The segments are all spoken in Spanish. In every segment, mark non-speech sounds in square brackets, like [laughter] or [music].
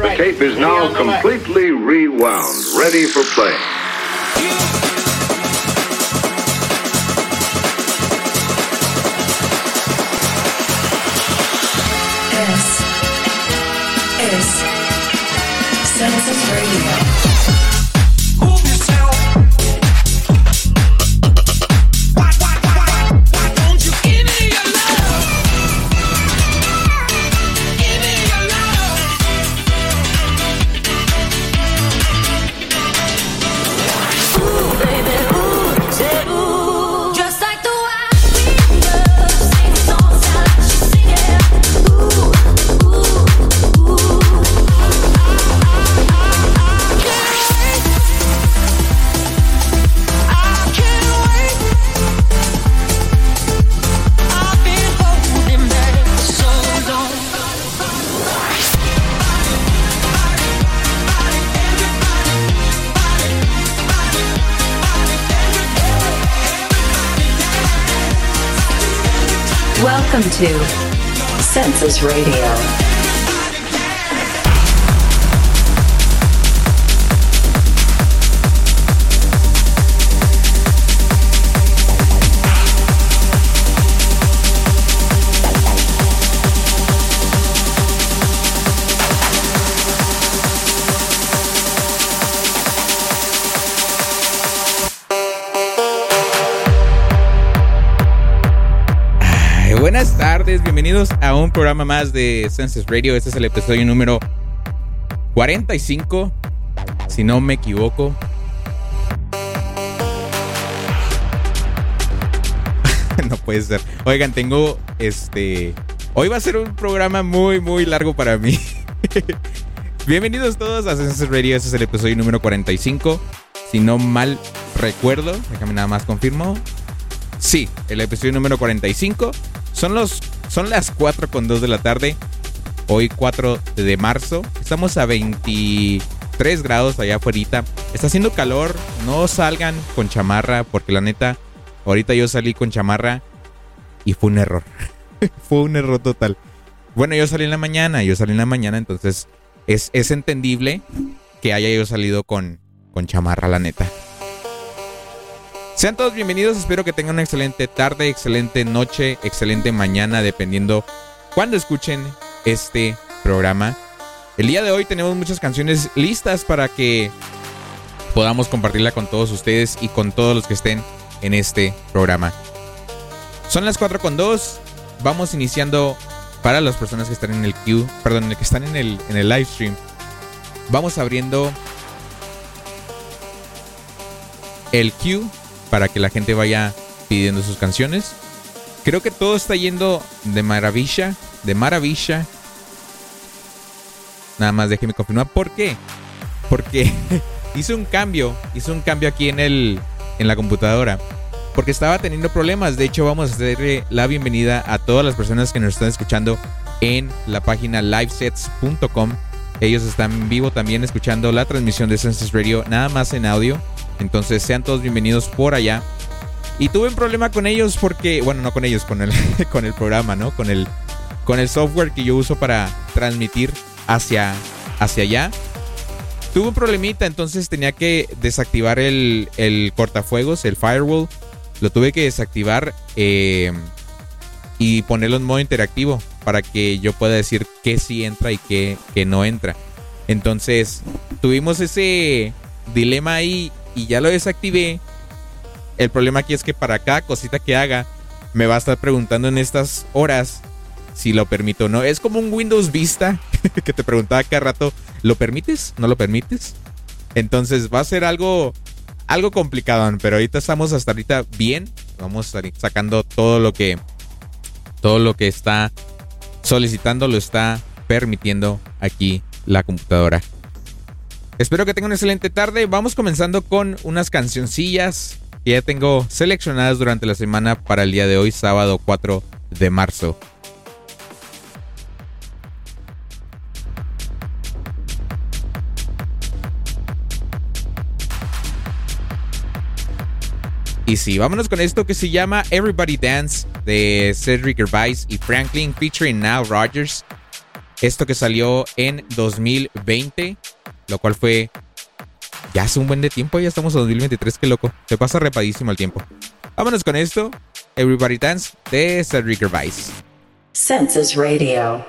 The tape is now completely rewound, ready for play. Radio. Un programa más de Census Radio. Este es el episodio número 45, si no me equivoco. [laughs] no puede ser. Oigan, tengo este. Hoy va a ser un programa muy, muy largo para mí. [laughs] Bienvenidos todos a Census Radio. Este es el episodio número 45. Si no mal recuerdo, déjame nada más confirmo. Sí, el episodio número 45. Son, los, son las 4 con 2 de la tarde. Hoy 4 de marzo. Estamos a 23 grados allá afuera. Está haciendo calor. No salgan con chamarra porque la neta, ahorita yo salí con chamarra y fue un error. [laughs] fue un error total. Bueno, yo salí en la mañana, yo salí en la mañana, entonces es, es entendible que haya yo salido con, con chamarra, la neta. Sean todos bienvenidos, espero que tengan una excelente tarde, excelente noche, excelente mañana, dependiendo cuando escuchen este programa. El día de hoy tenemos muchas canciones listas para que podamos compartirla con todos ustedes y con todos los que estén en este programa. Son las 4 con 2, vamos iniciando para las personas que están en el queue, perdón, que están en el, en el live stream. Vamos abriendo el queue para que la gente vaya pidiendo sus canciones. Creo que todo está yendo de maravilla, de maravilla. Nada más déjeme confirmar por qué. Porque [laughs] hice un cambio, hice un cambio aquí en el en la computadora porque estaba teniendo problemas. De hecho, vamos a hacerle la bienvenida a todas las personas que nos están escuchando en la página livesets.com. Ellos están en vivo también escuchando la transmisión de Census Radio, nada más en audio. Entonces sean todos bienvenidos por allá. Y tuve un problema con ellos porque, bueno, no con ellos, con el, [laughs] con el programa, ¿no? Con el, con el software que yo uso para transmitir hacia, hacia allá. Tuve un problemita, entonces tenía que desactivar el, el cortafuegos, el firewall. Lo tuve que desactivar eh, y ponerlo en modo interactivo para que yo pueda decir qué sí entra y qué, no entra. Entonces tuvimos ese dilema ahí y ya lo desactivé. El problema aquí es que para cada cosita que haga me va a estar preguntando en estas horas si lo permito o no. Es como un Windows Vista [laughs] que te preguntaba cada rato, ¿lo permites? ¿No lo permites? Entonces va a ser algo algo complicado, pero ahorita estamos hasta ahorita bien. Vamos a ir sacando todo lo que todo lo que está solicitando lo está permitiendo aquí la computadora. Espero que tengan una excelente tarde. Vamos comenzando con unas cancioncillas que ya tengo seleccionadas durante la semana para el día de hoy, sábado 4 de marzo. Y sí, vámonos con esto que se llama Everybody Dance de Cedric Gervais y Franklin featuring Nile Rogers. Esto que salió en 2020, lo cual fue ya hace un buen de tiempo, ya estamos en 2023, qué loco. Se pasa repadísimo el tiempo. Vámonos con esto, Everybody Dance de Cedric Gervais. Census Radio.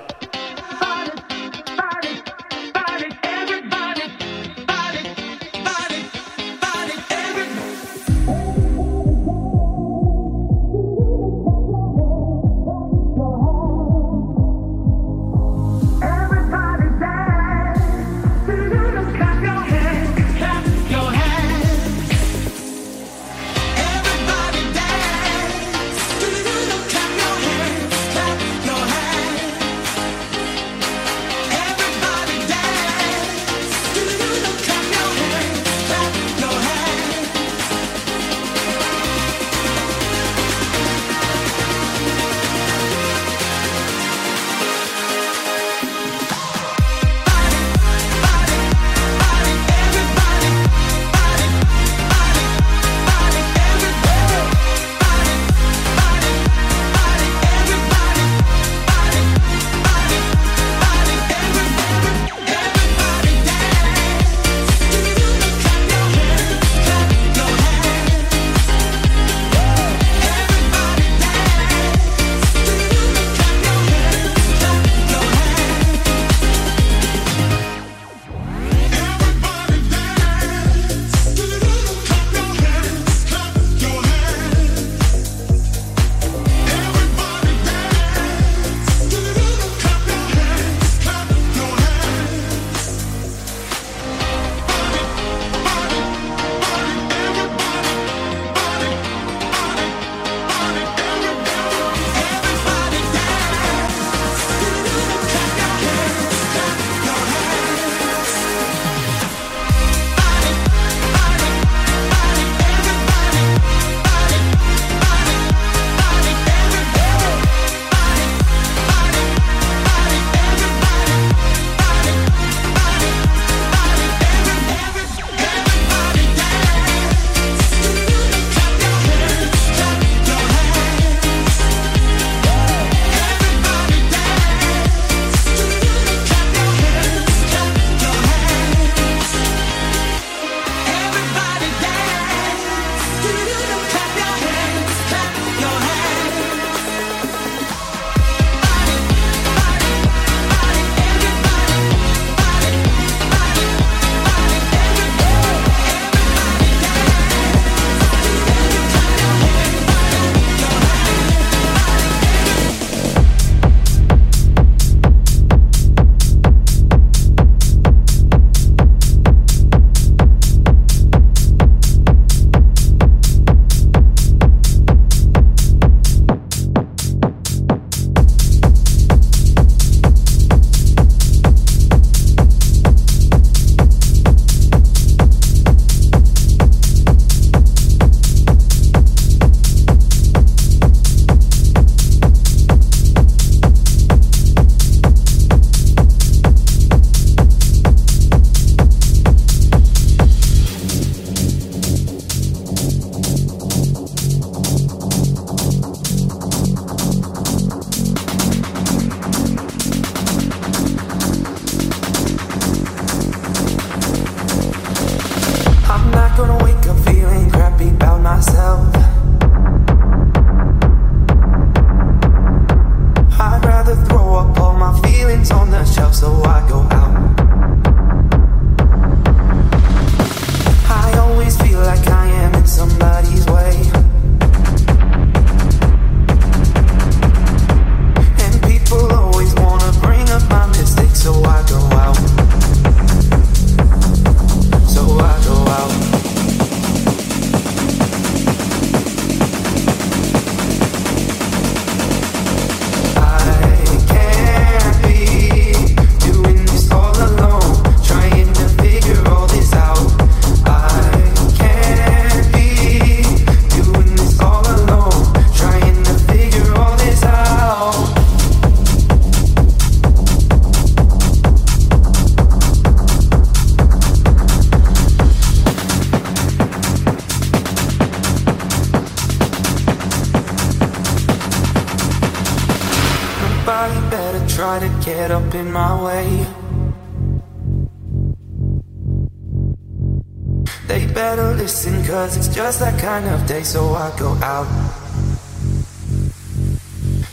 Day, so I go out.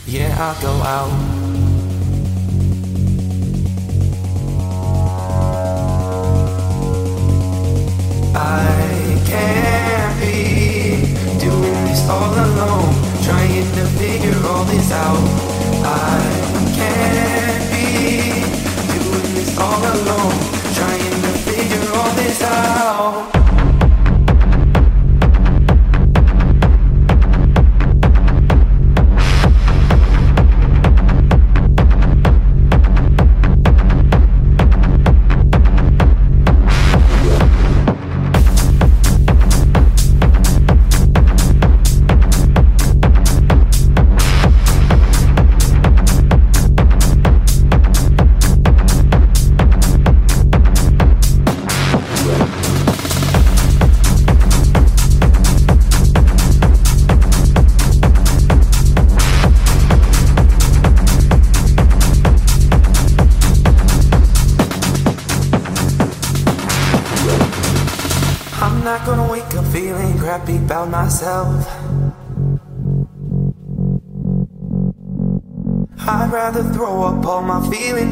Yeah, I go out. I can't be doing this all alone, trying to figure all this out. I can't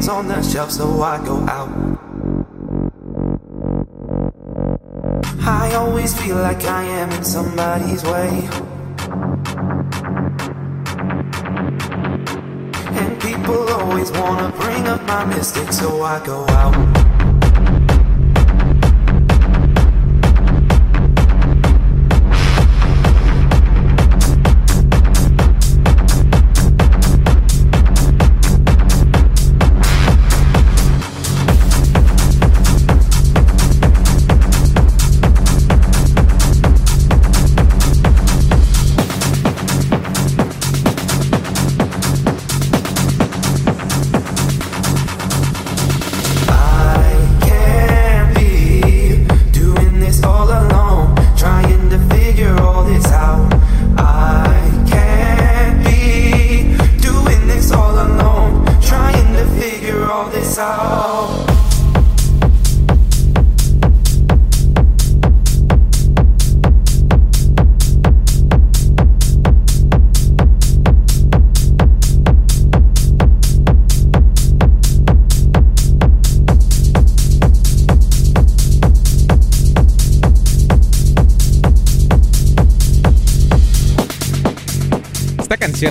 on the shelf so I go out. I always feel like I am in somebody's way. And people always wanna bring up my mistakes so I go out.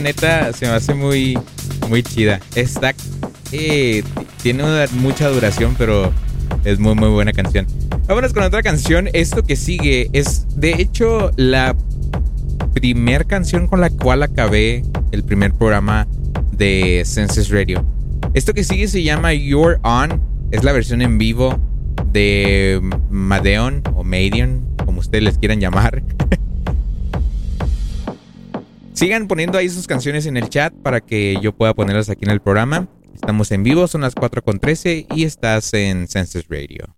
Neta se me hace muy, muy chida. Está, eh, tiene una- mucha duración, pero es muy, muy buena canción. Vámonos con otra canción. Esto que sigue es, de hecho, la primer canción con la cual acabé el primer programa de Senses Radio. Esto que sigue se llama You're On. Es la versión en vivo de Madeon o Madeon, como ustedes les quieran llamar. [laughs] Sigan poniendo ahí sus canciones en el chat para que yo pueda ponerlas aquí en el programa. Estamos en vivo, son las 4 con 13 y estás en Census Radio.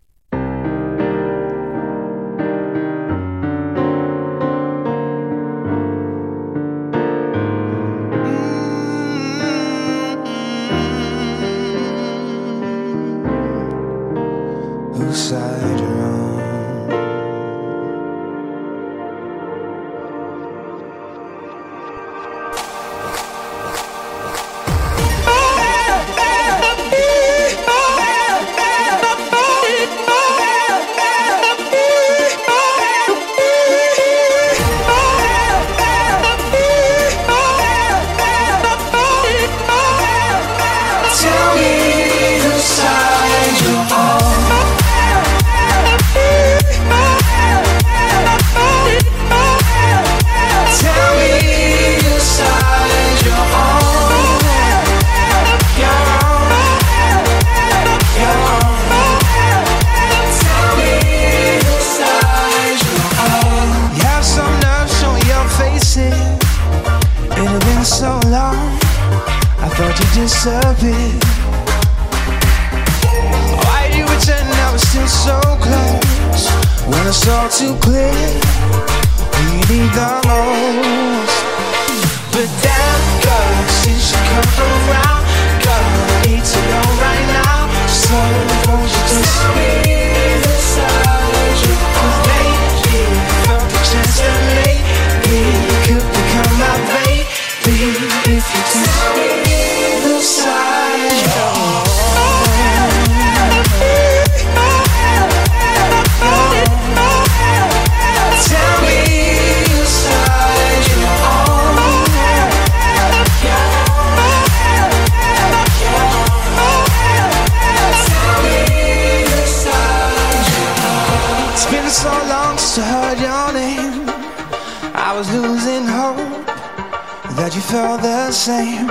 same.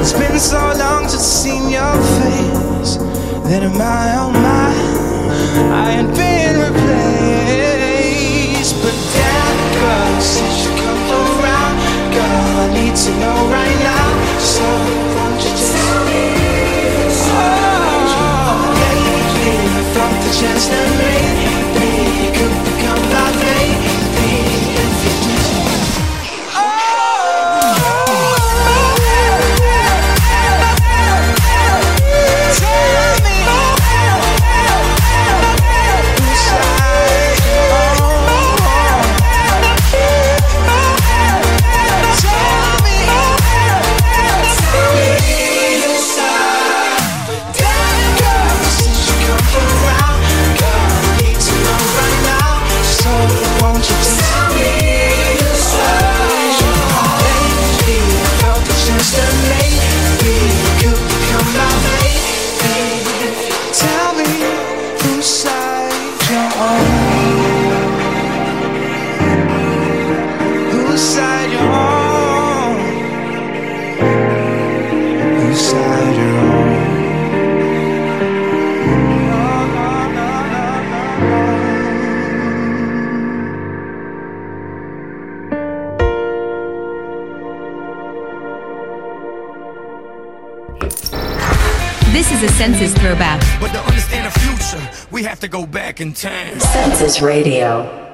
It's been so long since I've seen your face that in my own mind I ain't been replaced. But that girl, since you come around, girl, I need to know right now. So won't you just tell me? Oh, lately I felt the chance to make. back in time. Census Radio.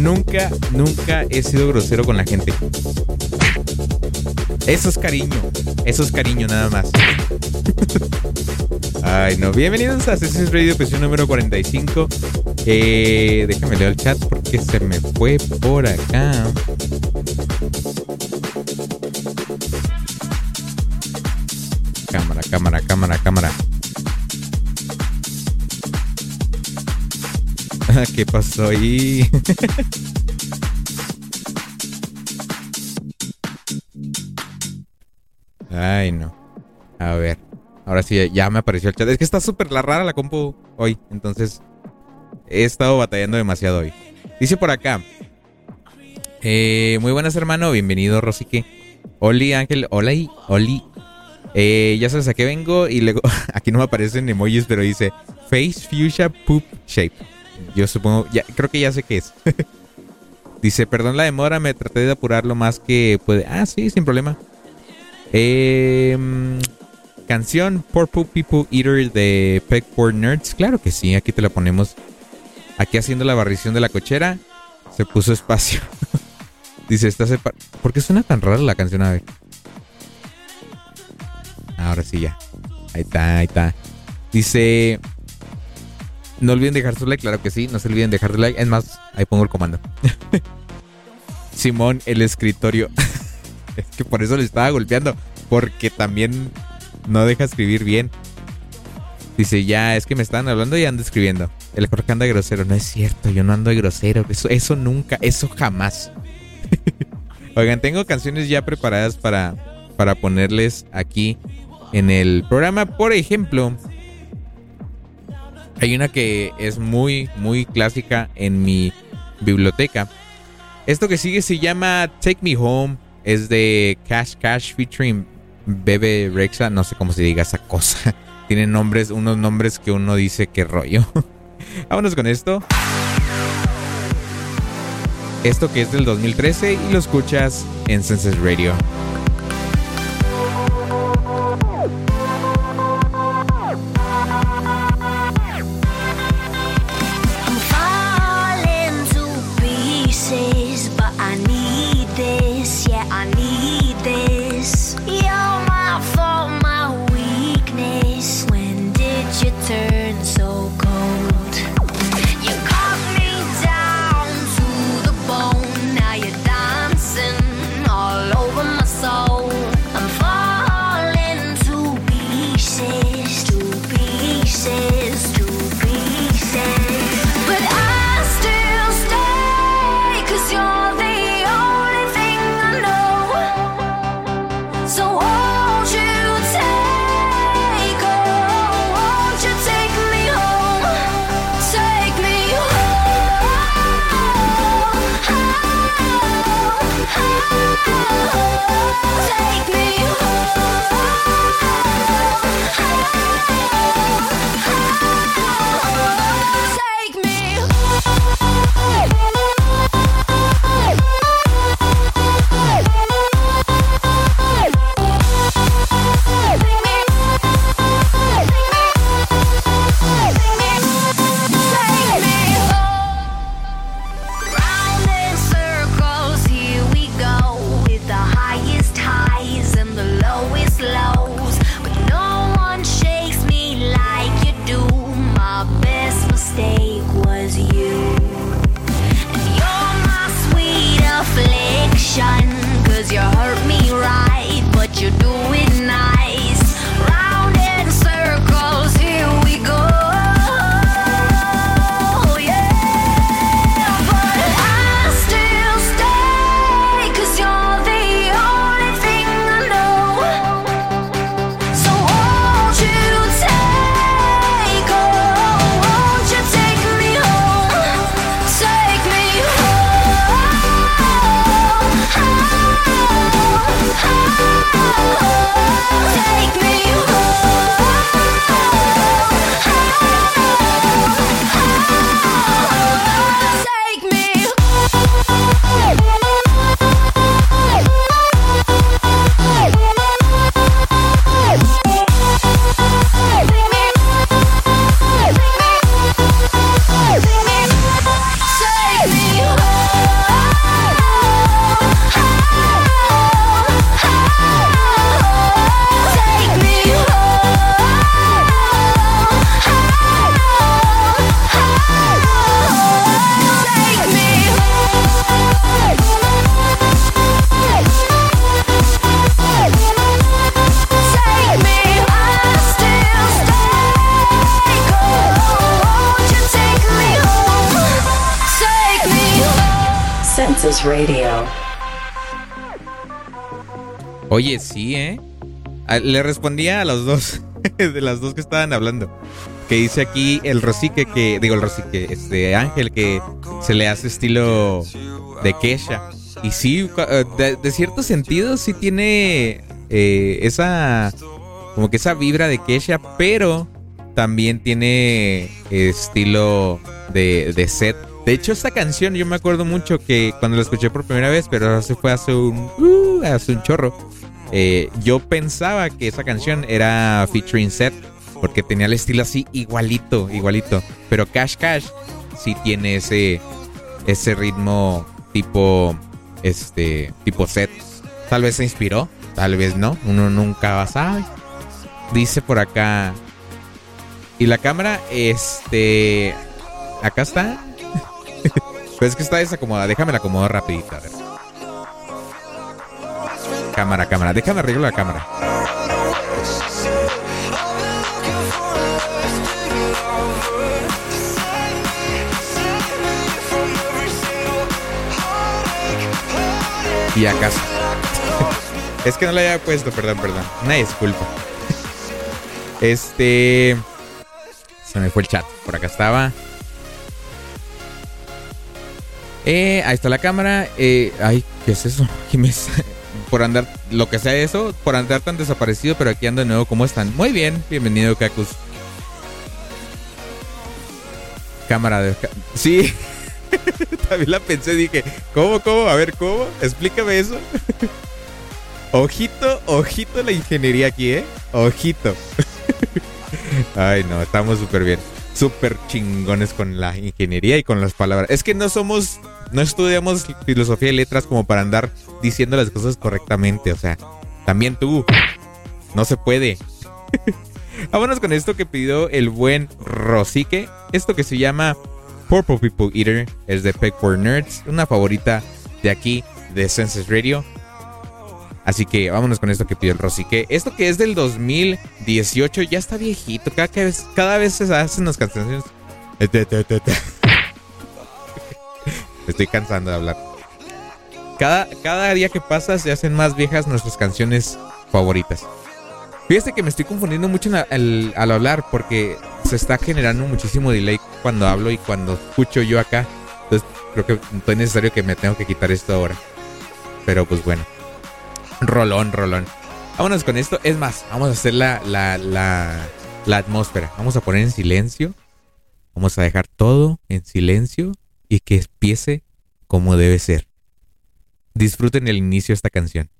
Nunca, nunca he sido grosero con la gente. Eso es cariño, eso es cariño nada más. Ay, no. Bienvenidos a Assassin's Radio, episodio número 45. Eh, déjame leer el chat porque se me fue por acá. Cámara, cámara, cámara, cámara. ¿Qué pasó ahí? Ay, no. A ver. Ahora sí, ya me apareció el chat. Es que está súper la rara la compu hoy. Entonces, he estado batallando demasiado hoy. Dice por acá. Eh, muy buenas, hermano. Bienvenido, Rosique. Oli, Ángel. Hola, y- Oli. Eh, ya sabes a qué vengo. Y luego, [laughs] aquí no me aparecen emojis, pero dice Face Fuchsia Poop Shape. Yo supongo, ya, creo que ya sé qué es. [laughs] dice, perdón la demora, me traté de apurar lo más que puede. Ah, sí, sin problema. Eh, canción Purple People Eater de Peckboard Nerds. Claro que sí, aquí te la ponemos. Aquí haciendo la barrición de la cochera. Se puso espacio. [laughs] Dice, está separ... ¿Por qué suena tan rara la canción? A ver. Ahora sí ya. Ahí está, ahí está. Dice... No olviden dejar su like, claro que sí. No se olviden dejar su like. Es más, ahí pongo el comando. [laughs] Simón, el escritorio. [laughs] es que por eso le estaba golpeando. Porque también no deja escribir bien. Dice, ya, es que me están hablando y ando escribiendo. El Jorge anda grosero. No es cierto, yo no ando de grosero. Eso, eso nunca, eso jamás. [laughs] Oigan, tengo canciones ya preparadas para, para ponerles aquí en el programa. Por ejemplo, hay una que es muy, muy clásica en mi biblioteca. Esto que sigue se llama Take Me Home. Es de Cash Cash featuring Bebe Rexa. No sé cómo se diga esa cosa. [laughs] Tiene nombres, unos nombres que uno dice que rollo. [laughs] Vámonos con esto. Esto que es del 2013 y lo escuchas en Senses Radio. Le respondía a los dos, [laughs] de las dos que estaban hablando. Que dice aquí el Rosique que, digo el Rosique, este Ángel que se le hace estilo de Kesha. Y sí, eh, de, de cierto sentido sí tiene eh, esa, como que esa vibra de Kesha, pero también tiene estilo de, de set. De hecho, esta canción yo me acuerdo mucho que cuando la escuché por primera vez, pero se fue hace un, uh, hace un chorro. Eh, yo pensaba que esa canción era featuring set porque tenía el estilo así igualito, igualito. Pero Cash Cash sí tiene ese, ese ritmo tipo, este, tipo set. Tal vez se inspiró, tal vez no. Uno nunca va a saber. Dice por acá. Y la cámara, este, acá está. [laughs] pues es que está desacomodada. Déjame la acomodo rapidito. A ver. Cámara, cámara. Déjame arreglo la cámara. Y está. [laughs] es que no la había puesto, perdón, perdón. Una disculpa. Este. Se me fue el chat. Por acá estaba. Eh, ahí está la cámara. Eh, ay, ¿qué es eso? [laughs] Jiménez? Por andar, lo que sea eso, por andar tan desaparecido, pero aquí ando de nuevo. ¿Cómo están? Muy bien, bienvenido, Cacus. Cámara de. Sí, [laughs] también la pensé, dije, ¿cómo, cómo? A ver, ¿cómo? Explícame eso. [laughs] ojito, ojito la ingeniería aquí, ¿eh? Ojito. [laughs] Ay, no, estamos súper bien. Súper chingones con la ingeniería y con las palabras. Es que no somos, no estudiamos filosofía y letras como para andar diciendo las cosas correctamente. O sea, también tú. No se puede. [laughs] Vámonos con esto que pidió el buen Rosique. Esto que se llama Purple People Eater. Es de Peck for Nerds. Una favorita de aquí, de Census Radio. Así que vámonos con esto que pidió el Rosique. Esto que es del 2018 ya está viejito. Cada, vez, cada vez se hacen las canciones. [laughs] Me Estoy cansando de hablar. Cada, cada día que pasa se hacen más viejas nuestras canciones favoritas. Fíjate que me estoy confundiendo mucho la- al, hablar porque se está generando muchísimo delay cuando hablo y cuando escucho yo acá. Entonces creo que es necesario que me tengo que quitar esto ahora. Pero pues bueno. Rolón, rolón. Vámonos con esto. Es más, vamos a hacer la, la, la, la atmósfera. Vamos a poner en silencio. Vamos a dejar todo en silencio y que empiece como debe ser. Disfruten el inicio de esta canción.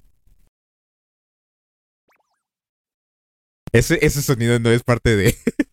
Ese, ese sonido no es parte de... [laughs]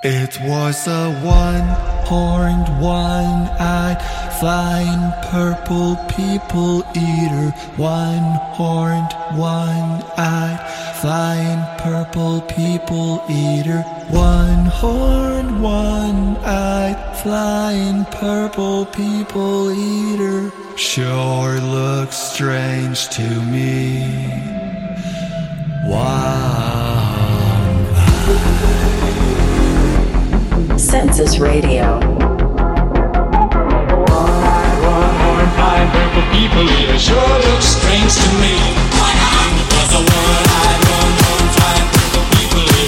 It was a one-horned, one-eyed, flying purple people eater. One-horned, one-eyed, flying purple people eater. One-horned, one-eyed, flying purple people eater. Sure looks strange to me. Wow. Census Radio. One-eyed purple people sure looks strange to me. Was a one-eyed, flying purple people.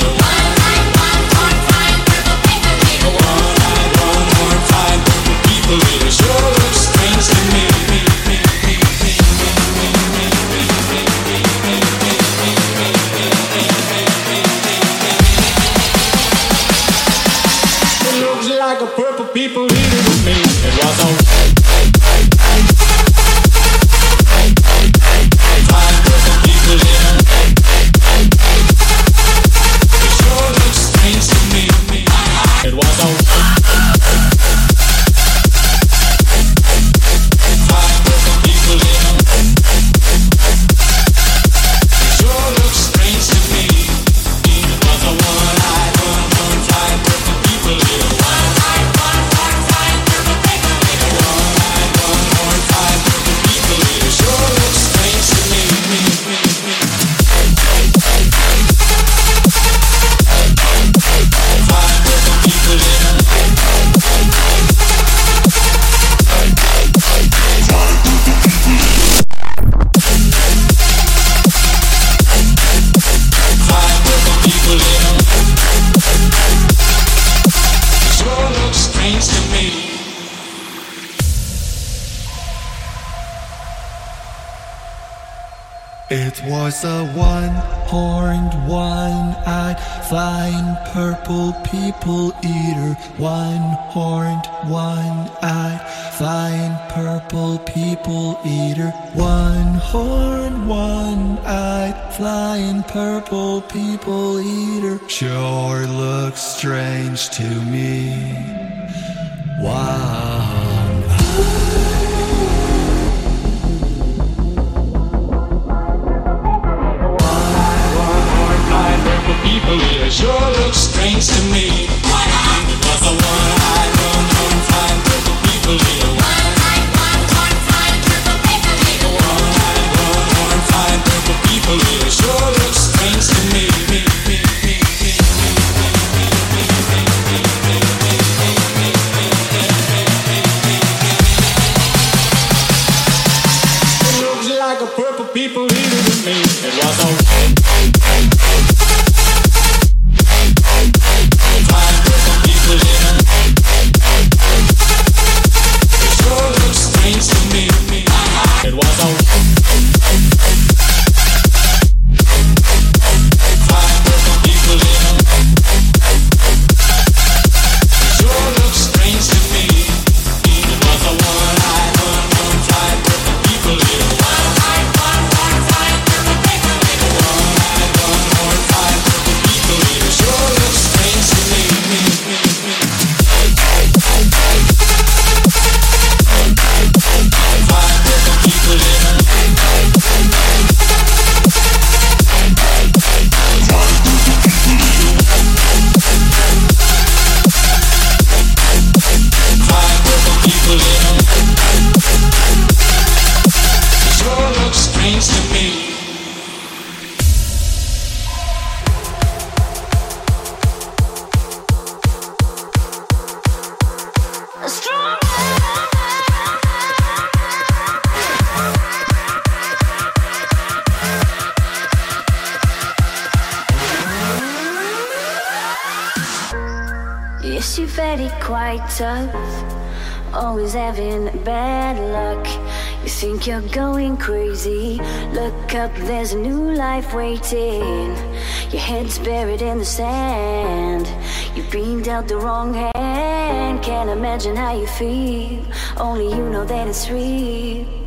A one horned, one eyed, flying purple people eater. One horned, one eyed, flying purple people eater. One horned, one eyed, flying purple people eater. Sure looks strange to me. Wow. strange to me. 18. Your head's buried in the sand. You've been dealt the wrong hand. Can't imagine how you feel. Only you know that it's real.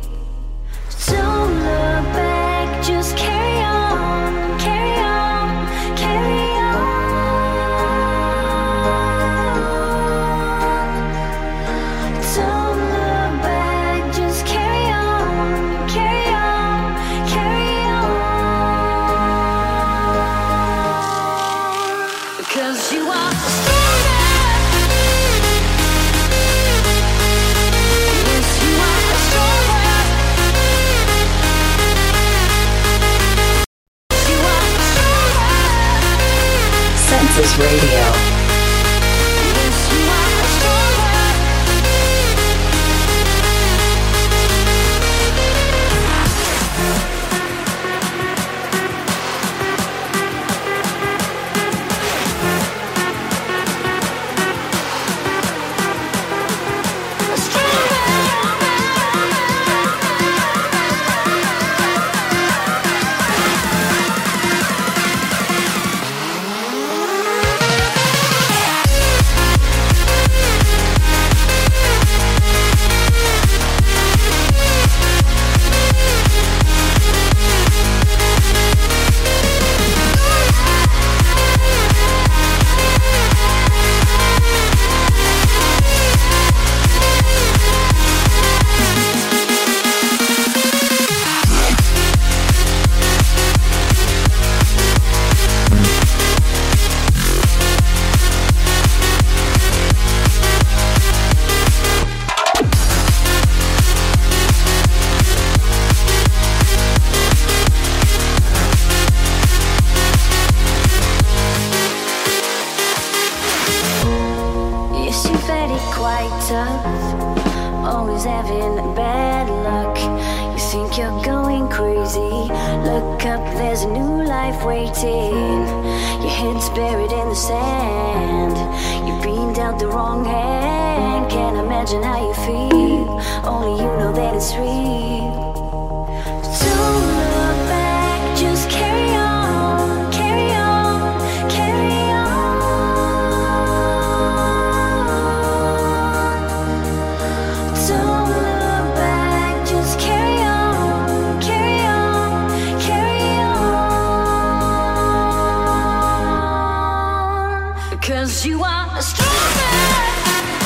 you are stronger.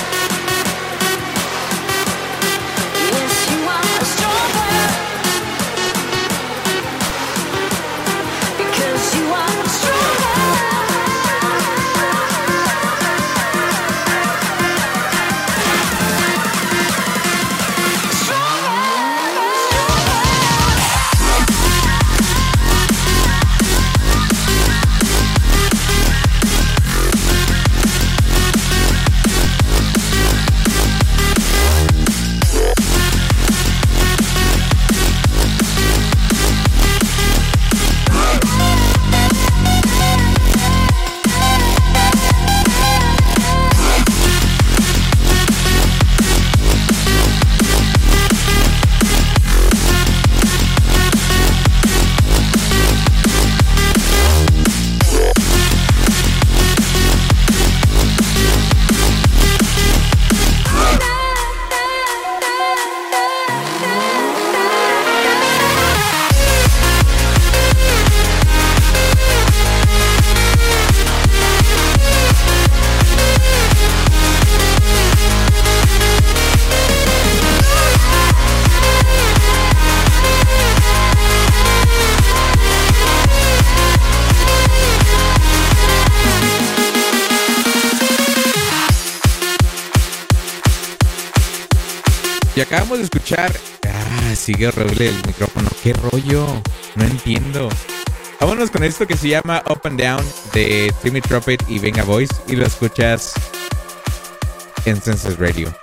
escuchar. Ah, sigue horrible el micrófono. ¡Qué rollo! No entiendo. Vámonos con esto que se llama Up and Down de Timmy Trumpet y Venga Voice Y lo escuchas en Senses Radio.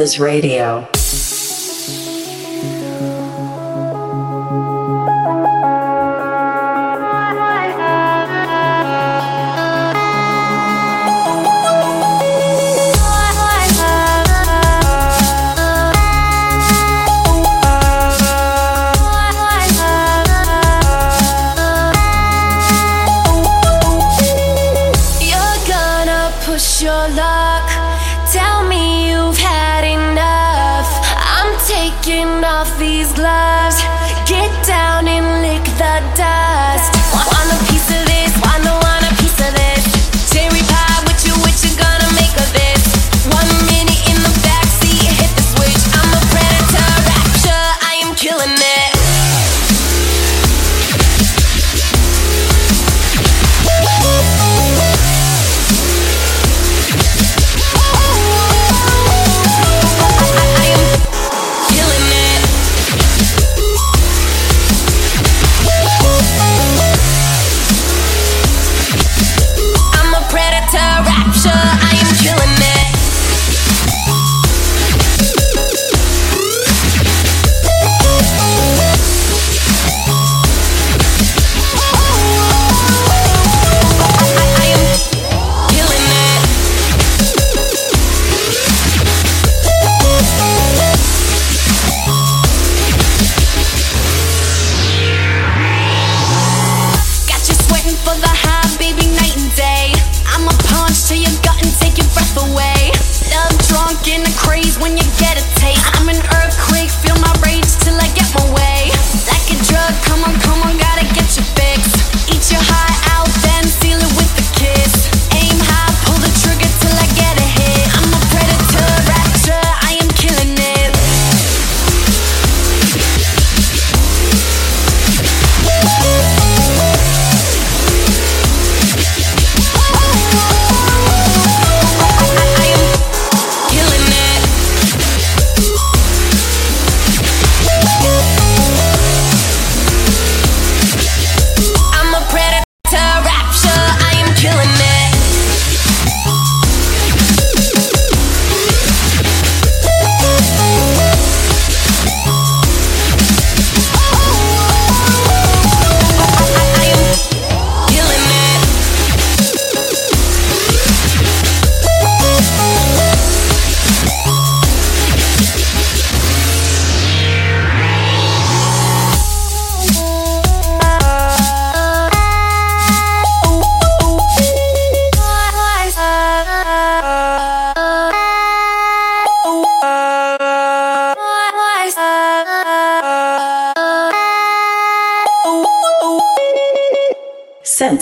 Voices Radio.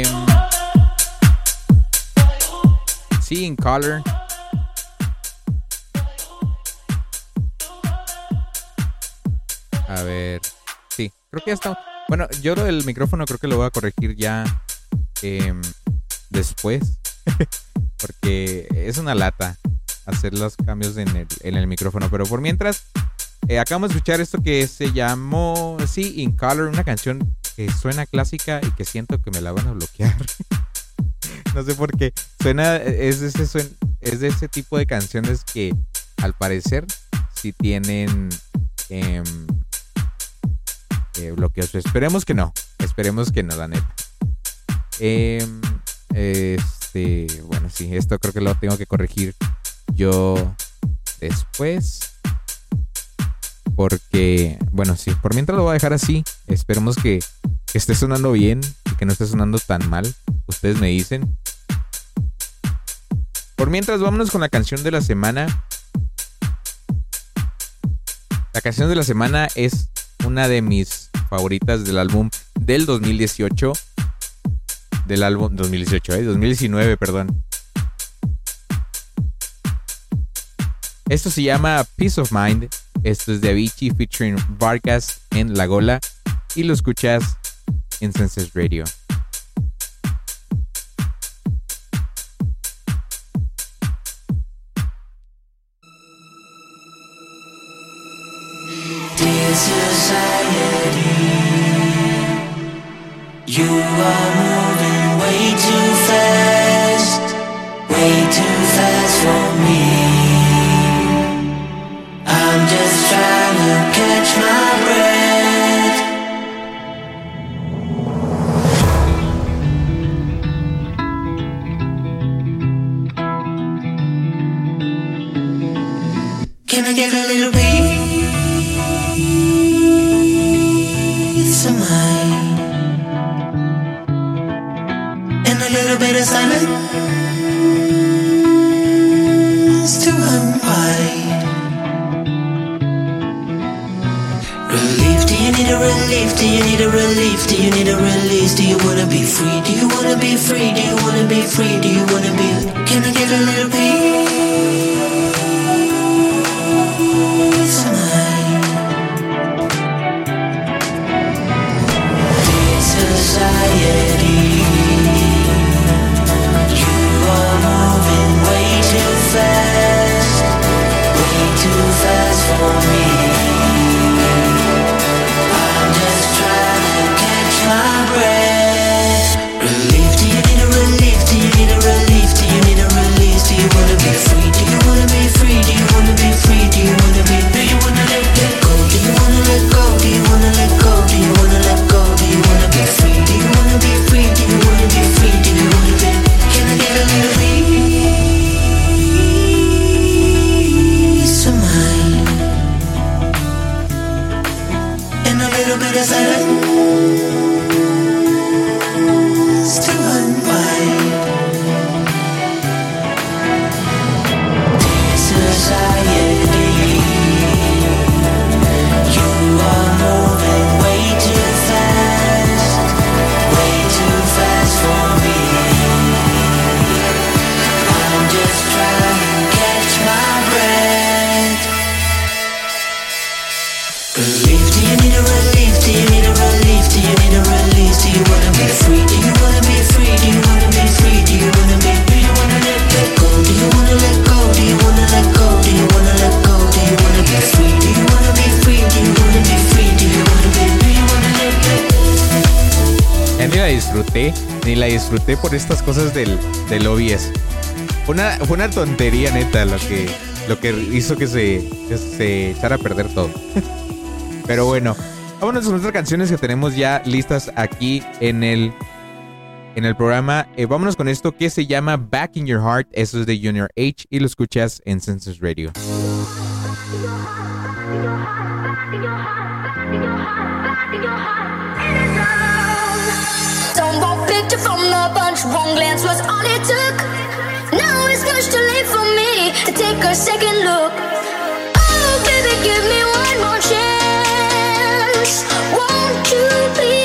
em, Sí, in Color. A ver. Sí, creo que ya está. Bueno, yo lo del micrófono creo que lo voy a corregir ya em, después. [laughs] Porque es una lata hacer los cambios en el, en el micrófono. Pero por mientras, eh, acabamos de escuchar esto que se llamó Sí, in Color, una canción que suena clásica y que siento que me la van a bloquear. [laughs] no sé por qué. Suena, es de, ese, tipo de canciones que al parecer sí tienen em, eh, bloqueos. Esperemos que no. Esperemos que no, la neta. Em, este, bueno, sí, esto creo que lo tengo que corregir yo después. Porque, bueno, sí, por mientras lo voy a dejar así. Esperemos que, esté sonando bien y que no esté sonando tan mal. Ustedes me dicen. Por mientras, vámonos con la canción de la semana. La canción de la semana es una de mis favoritas del álbum del 2018. Del álbum 2018, ¿eh? 2019, perdón. Esto se llama Peace of Mind. Esto es de Avicii featuring Vargas en La Gola y lo escuchas en Senses Radio. You are moving way too fast, way too bit somewhere? And a little bit of silence to unwind? You need a relief? Do you need a relief? Do you need a release? Do you wanna be free? Do you wanna be free? Do you wanna be free? Do you wanna be? Can I get a little peace cosas del, del OBS. Fue una, fue una tontería neta lo que, lo que hizo que se, que se echara a perder todo. [laughs] Pero bueno, vámonos con otras canciones que tenemos ya listas aquí en el, en el programa. Eh, vámonos con esto que se llama Back in Your Heart. Eso es de Junior H y lo escuchas en Census Radio. Don't picture from bunch. One glance was all it took. Now it's too late for me to take a second look. Oh, baby, give me one more chance. Won't you please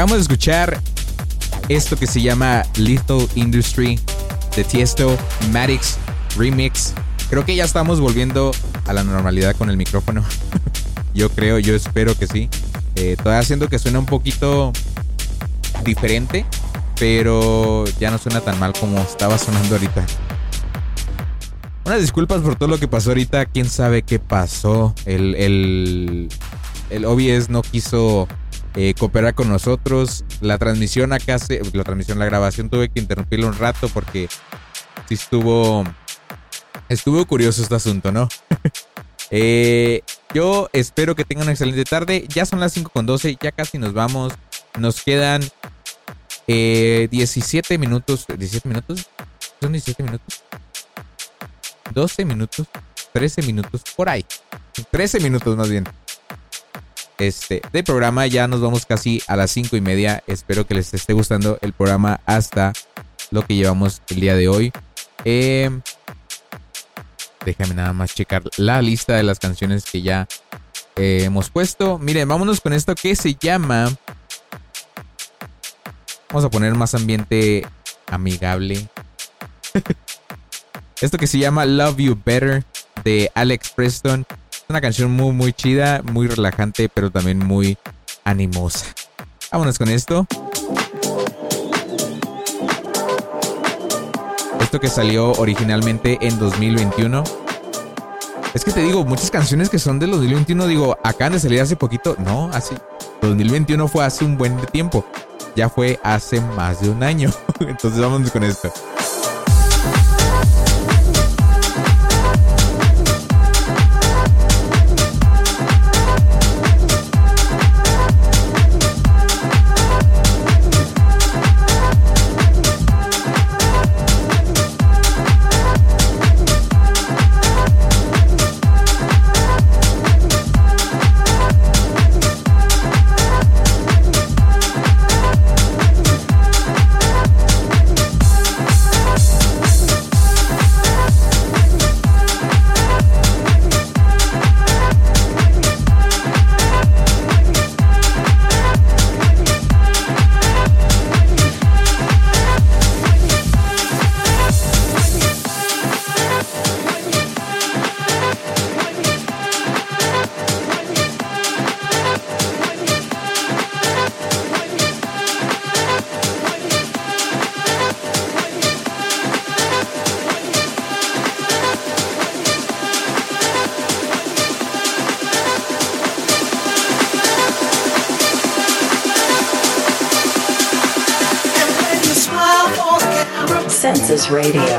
Acabamos de escuchar esto que se llama Little Industry de Tiesto Maddox Remix. Creo que ya estamos volviendo a la normalidad con el micrófono. [laughs] yo creo, yo espero que sí. Eh, todavía haciendo que suene un poquito diferente, pero ya no suena tan mal como estaba sonando ahorita. Unas disculpas por todo lo que pasó ahorita. Quién sabe qué pasó. El, el, el OBS no quiso eh, cooperar con nosotros. La transmisión acá, se, la transmisión, la grabación tuve que interrumpirla un rato porque sí estuvo, estuvo curioso este asunto, ¿no? [laughs] Eh, yo espero que tengan una excelente tarde. Ya son las 5 con 12, ya casi nos vamos. Nos quedan eh, 17 minutos. ¿17 minutos? ¿Son 17 minutos? 12 minutos, 13 minutos, por ahí. 13 minutos más bien. Este, de programa ya nos vamos casi a las 5 y media. Espero que les esté gustando el programa hasta lo que llevamos el día de hoy. Eh, déjame nada más checar la lista de las canciones que ya eh, hemos puesto. Miren, vámonos con esto que se llama... Vamos a poner más ambiente amigable. [laughs] Esto que se llama Love You Better de Alex Preston. Una canción muy, muy chida, muy relajante, pero también muy animosa. Vámonos con esto. Esto que salió originalmente en 2021. Es que te digo, muchas canciones que son del 2021, digo, acaban de salir hace poquito. No, así. 2021 fue hace un buen tiempo. Ya fue hace más de un año. [laughs] Entonces vámonos con esto. Radio.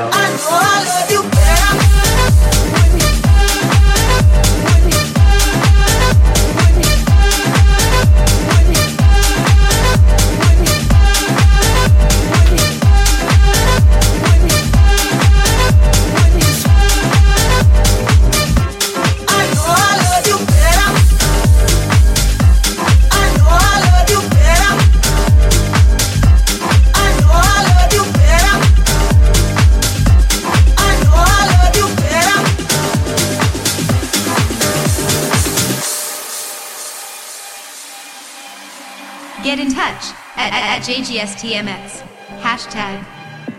At JGSTMX. Hashtag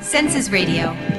Census Radio.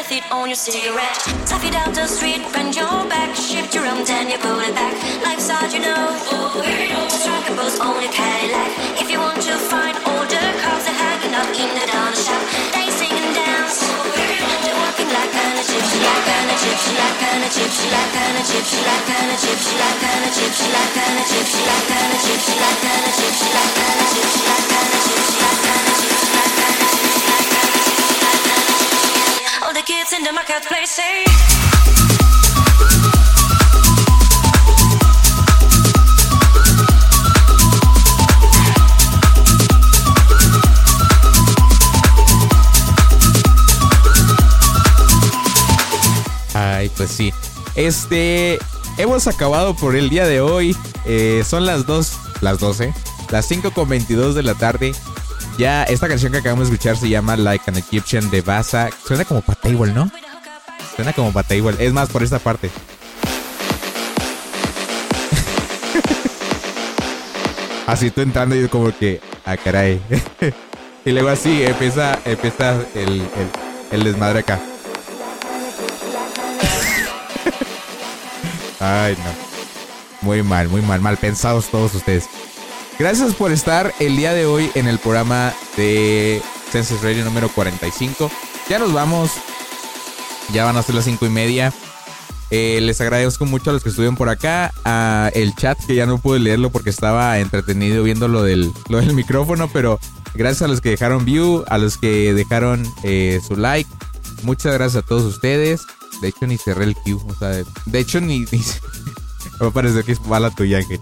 other feet on your cigarette. Stuff it down the street, bend your back, shift your arms and you pull it back. Life's hard, you know. Just a pose on your Cadillac. If you want to find older cars, they're hanging up in the down shop. They sing and dance. They're walking like an Egyptian, like an Egyptian, like an Egyptian, like an Egyptian, like an Egyptian, like an Egyptian, like an Egyptian, like an Egyptian, like an Egyptian, like an Egyptian, like an Egyptian. Ay, pues sí. Este, hemos acabado por el día de hoy. Eh, son las 2, las 12, las 5 con 22 de la tarde. Ya, esta canción que acabamos de escuchar se llama Like an Egyptian de Baza. Suena como para table, ¿no? Suena como para table. Es más, por esta parte. [laughs] así tú entrando y como que, ah, caray. [laughs] y luego así empieza, empieza el, el desmadre acá. [laughs] Ay, no. Muy mal, muy mal, mal pensados todos ustedes. Gracias por estar el día de hoy en el programa de Census Radio número 45. Ya nos vamos. Ya van a ser las cinco y media. Eh, les agradezco mucho a los que estuvieron por acá. A el chat, que ya no pude leerlo porque estaba entretenido viendo lo del, lo del micrófono. Pero gracias a los que dejaron view, a los que dejaron eh, su like. Muchas gracias a todos ustedes. De hecho, ni cerré el queue. O sea, de, hecho, ni. ni [laughs] me va a que es mala tuya, Ángel.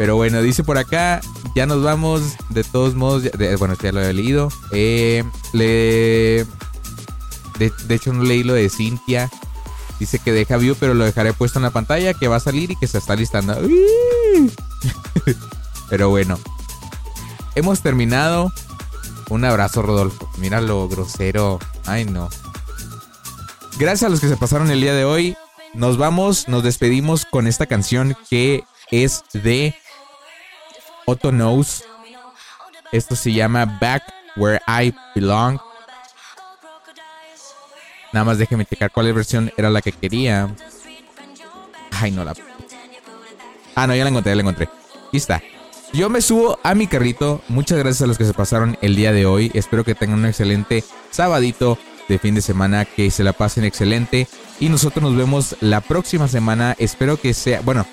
Pero bueno, dice por acá, ya nos vamos. De todos modos, de- bueno, ya lo había leído. Eh, le. De, de hecho, no leí lo de Cintia. Dice que deja view, pero lo dejaré puesto en la pantalla, que va a salir y que se está listando. [laughs] Pero bueno, hemos terminado. Un abrazo, Rodolfo. Mira lo grosero. Ay, no. Gracias a los que se pasaron el día de hoy. Nos vamos, nos despedimos con esta canción que es de Otto Knows. Esto se llama Back Where I Belong. Nada más déjeme checar cuál versión era la que quería. Ay, no la. Ah, no, ya la encontré, ya la encontré. Aquí está. Yo me subo a mi carrito. Muchas gracias a los que se pasaron el día de hoy. Espero que tengan un excelente sabadito de fin de semana. Que se la pasen excelente. Y nosotros nos vemos la próxima semana. Espero que sea, bueno,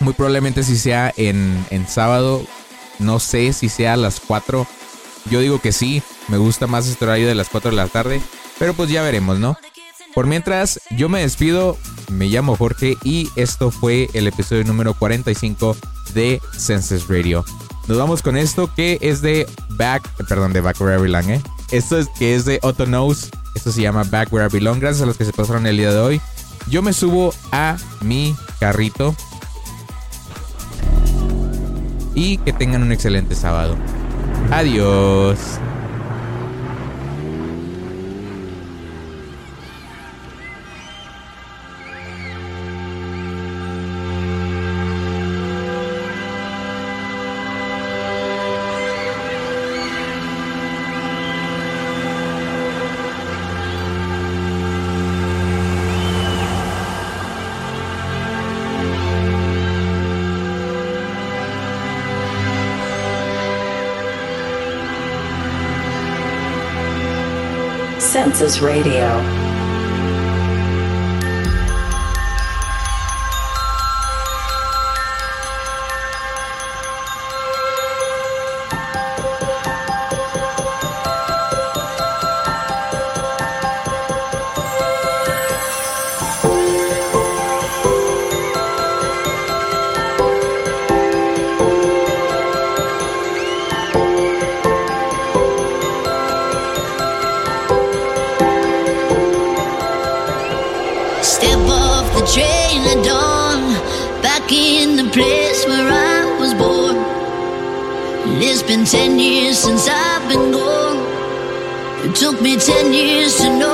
muy probablemente si sea en, en sábado. No sé si sea a las 4. Yo digo que sí. Me gusta más este horario de las 4 de la tarde. Pero pues ya veremos, ¿no? Por mientras, yo me despido. Me llamo Jorge y esto fue el episodio número 45 de Census Radio. Nos vamos con esto que es de Back, perdón, de Back Where I Belong, ¿eh? Esto es que es de Otto Knows. Esto se llama Back Where I Belong. Gracias a los que se pasaron el día de hoy. Yo me subo a mi carrito. Y que tengan un excelente sábado. Adiós. Census Radio. Took me ten years to know.